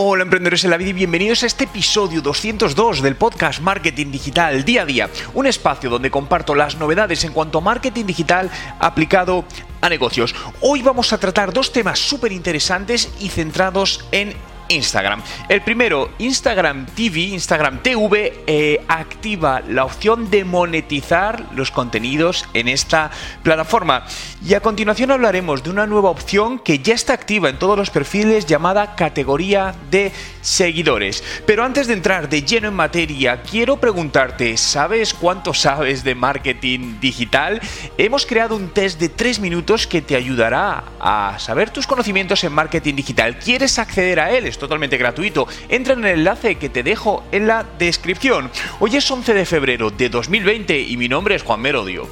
Hola emprendedores en la vida y bienvenidos a este episodio 202 del podcast Marketing Digital Día a Día, un espacio donde comparto las novedades en cuanto a marketing digital aplicado a negocios. Hoy vamos a tratar dos temas súper interesantes y centrados en Instagram. El primero, Instagram TV, Instagram TV, eh, activa la opción de monetizar los contenidos en esta plataforma. Y a continuación hablaremos de una nueva opción que ya está activa en todos los perfiles llamada categoría de seguidores. Pero antes de entrar de lleno en materia, quiero preguntarte, ¿sabes cuánto sabes de marketing digital? Hemos creado un test de 3 minutos que te ayudará a saber tus conocimientos en marketing digital. ¿Quieres acceder a él? Totalmente gratuito. Entra en el enlace que te dejo en la descripción. Hoy es 11 de febrero de 2020 y mi nombre es Juan Merodio.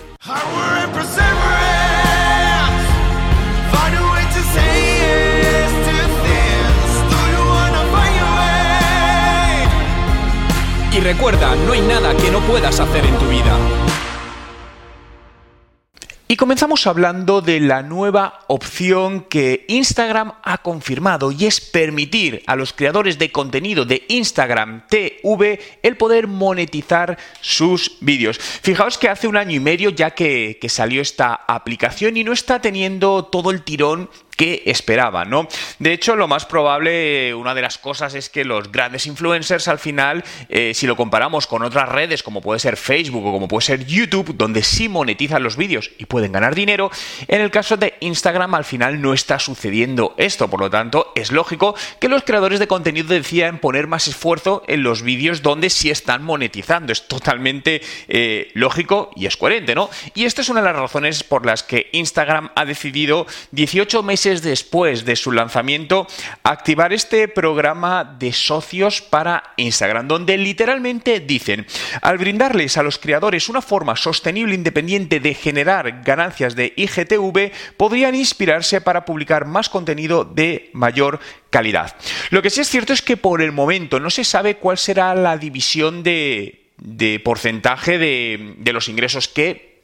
Y recuerda, no hay nada que no puedas hacer en tu vida. Y comenzamos hablando de la nueva opción que Instagram ha confirmado y es permitir a los creadores de contenido de Instagram TV el poder monetizar sus vídeos. Fijaos que hace un año y medio ya que, que salió esta aplicación y no está teniendo todo el tirón que esperaban, ¿no? De hecho, lo más probable, una de las cosas es que los grandes influencers al final, eh, si lo comparamos con otras redes como puede ser Facebook o como puede ser YouTube, donde sí monetizan los vídeos y pueden ganar dinero, en el caso de Instagram al final no está sucediendo esto, por lo tanto es lógico que los creadores de contenido decían poner más esfuerzo en los vídeos donde sí están monetizando, es totalmente eh, lógico y es coherente, ¿no? Y esta es una de las razones por las que Instagram ha decidido 18 meses después de su lanzamiento, activar este programa de socios para Instagram, donde literalmente dicen, al brindarles a los creadores una forma sostenible e independiente de generar ganancias de IGTV, podrían inspirarse para publicar más contenido de mayor calidad. Lo que sí es cierto es que por el momento no se sabe cuál será la división de porcentaje de, de, los ingresos que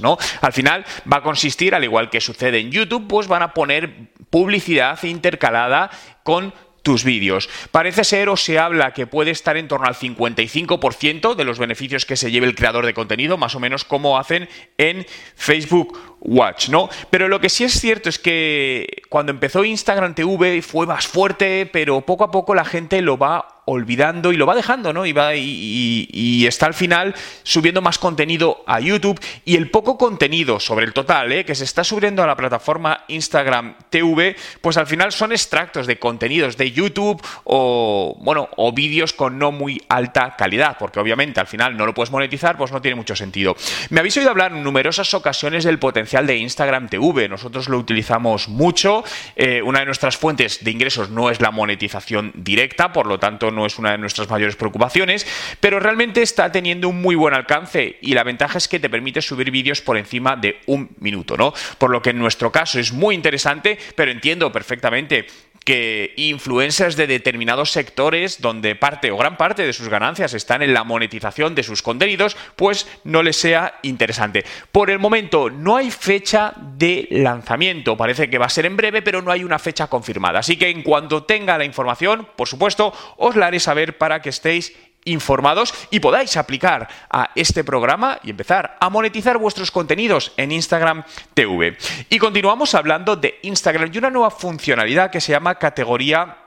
¿no? Al final va a consistir, al igual que sucede en YouTube, pues van a poner publicidad intercalada con tus vídeos. Parece ser o se habla que puede estar en torno al 55% de los beneficios que se lleve el creador de contenido, más o menos como hacen en Facebook Watch, ¿no? Pero lo que sí es cierto es que cuando empezó Instagram TV fue más fuerte, pero poco a poco la gente lo va olvidando y lo va dejando, ¿no? Y, va, y, está al final subiendo más contenido a YouTube y el poco contenido sobre el total ¿eh? que se está subiendo a la plataforma Instagram TV, pues al final son extractos de contenidos de YouTube o, bueno, o vídeos con no muy alta calidad, porque obviamente al final no lo puedes monetizar, pues no tiene mucho sentido. Me habéis oído hablar en numerosas ocasiones del potencial de Instagram TV. Nosotros lo utilizamos mucho. Eh, una de nuestras fuentes de ingresos no es la monetización directa, por lo tanto no es una de nuestras mayores preocupaciones, pero realmente está teniendo un muy buen alcance y la ventaja es que te permite subir vídeos por encima de un minuto, ¿no? Por lo que en nuestro caso es muy interesante, pero entiendo perfectamente que influencers de determinados sectores donde parte o gran parte de sus ganancias están en la monetización de sus contenidos, pues no les sea interesante. Por el momento no hay fecha de lanzamiento, parece que va a ser en breve, pero no hay una fecha confirmada. Así que en cuanto tenga la información, por supuesto, os la haré saber para que estéis informados y podáis aplicar a este programa y empezar a monetizar vuestros contenidos en Instagram TV. Y continuamos hablando de Instagram y una nueva funcionalidad que se llama categoría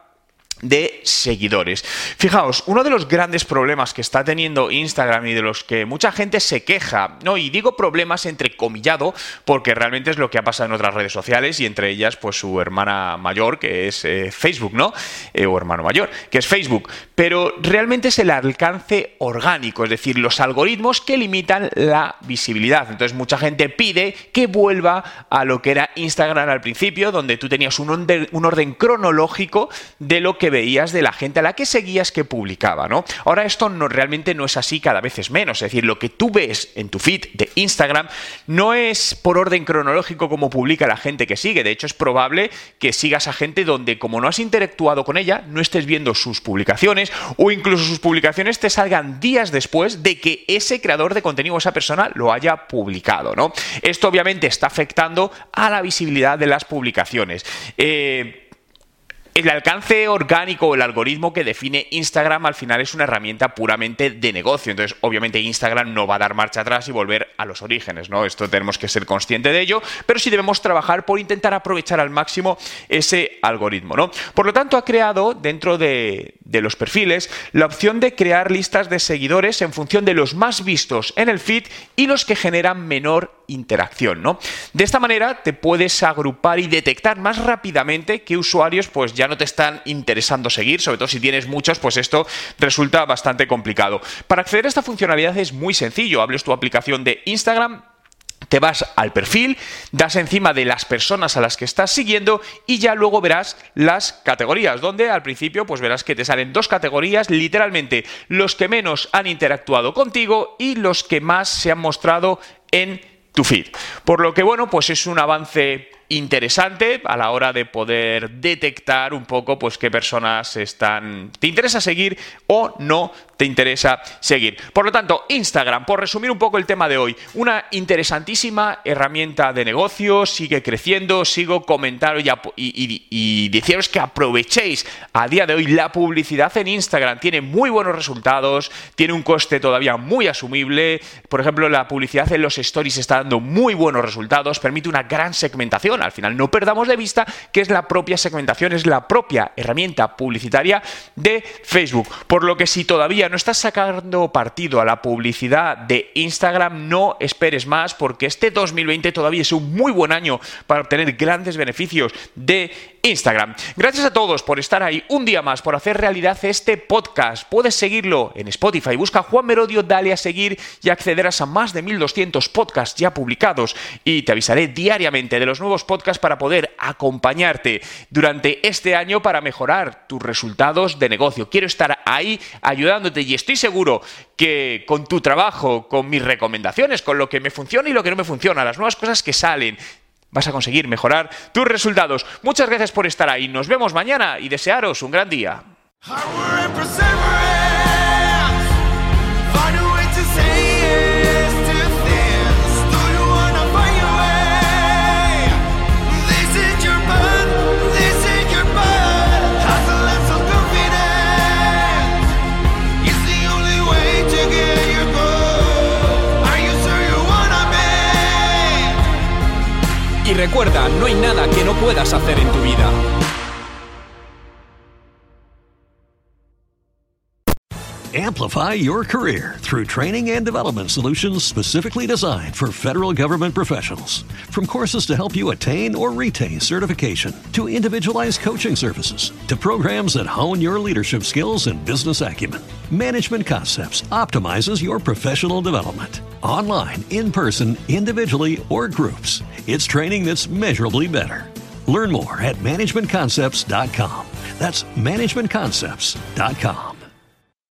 de seguidores. Fijaos, uno de los grandes problemas que está teniendo Instagram y de los que mucha gente se queja, ¿no? Y digo problemas entre comillado, porque realmente es lo que ha pasado en otras redes sociales y entre ellas, pues su hermana mayor, que es eh, Facebook, ¿no? Eh, o hermano mayor, que es Facebook. Pero realmente es el alcance orgánico, es decir, los algoritmos que limitan la visibilidad. Entonces, mucha gente pide que vuelva a lo que era Instagram al principio, donde tú tenías un orden, un orden cronológico de lo que que veías de la gente a la que seguías que publicaba, ¿no? Ahora esto no, realmente no es así, cada vez es menos. Es decir, lo que tú ves en tu feed de Instagram no es por orden cronológico como publica la gente que sigue. De hecho, es probable que sigas a gente donde, como no has interactuado con ella, no estés viendo sus publicaciones o incluso sus publicaciones te salgan días después de que ese creador de contenido o esa persona lo haya publicado, ¿no? Esto obviamente está afectando a la visibilidad de las publicaciones. Eh, el alcance orgánico o el algoritmo que define Instagram al final es una herramienta puramente de negocio. Entonces, obviamente Instagram no va a dar marcha atrás y volver a los orígenes, ¿no? Esto tenemos que ser conscientes de ello, pero sí debemos trabajar por intentar aprovechar al máximo ese algoritmo, ¿no? Por lo tanto, ha creado dentro de, de los perfiles la opción de crear listas de seguidores en función de los más vistos en el feed y los que generan menor interacción, ¿no? De esta manera te puedes agrupar y detectar más rápidamente qué usuarios pues ya no te están interesando seguir, sobre todo si tienes muchos, pues esto resulta bastante complicado. Para acceder a esta funcionalidad es muy sencillo, hables tu aplicación de Instagram, te vas al perfil, das encima de las personas a las que estás siguiendo y ya luego verás las categorías, donde al principio pues verás que te salen dos categorías, literalmente los que menos han interactuado contigo y los que más se han mostrado en tu feed. Por lo que bueno, pues es un avance interesante a la hora de poder detectar un poco pues qué personas están te interesa seguir o no te interesa seguir. Por lo tanto, Instagram, por resumir un poco el tema de hoy, una interesantísima herramienta de negocio, sigue creciendo, sigo comentando y, y, y, deciros que aprovechéis a día de hoy la publicidad en Instagram, tiene muy buenos resultados, tiene un coste todavía muy asumible, por ejemplo, la publicidad en los stories está dando muy buenos resultados, permite una gran segmentación, al final no perdamos de vista que es la propia segmentación, es la propia herramienta publicitaria de Facebook, por lo que si todavía no estás sacando partido a la publicidad de Instagram, no esperes más porque este 2020 todavía es un muy buen año para obtener grandes beneficios de Instagram. Gracias a todos por estar ahí un día más, por hacer realidad este podcast. Puedes seguirlo en Spotify, busca Juan Merodio, dale a seguir y accederás a más de 1200 podcasts ya publicados y te avisaré diariamente de los nuevos podcasts para poder acompañarte durante este año para mejorar tus resultados de negocio. Quiero estar ahí ayudándote y estoy seguro que con tu trabajo, con mis recomendaciones, con lo que me funciona y lo que no me funciona, las nuevas cosas que salen, vas a conseguir mejorar tus resultados. Muchas gracias por estar ahí. Nos vemos mañana y desearos un gran día. Recuerda, no hay nada que no puedas hacer en tu vida. Amplify your career through training and development solutions specifically designed for federal government professionals. From courses to help you attain or retain certification, to individualized coaching services, to programs that hone your leadership skills and business acumen, Management Concepts optimizes your professional development. Online, in person, individually, or groups, it's training that's measurably better. Learn more at managementconcepts.com. That's managementconcepts.com.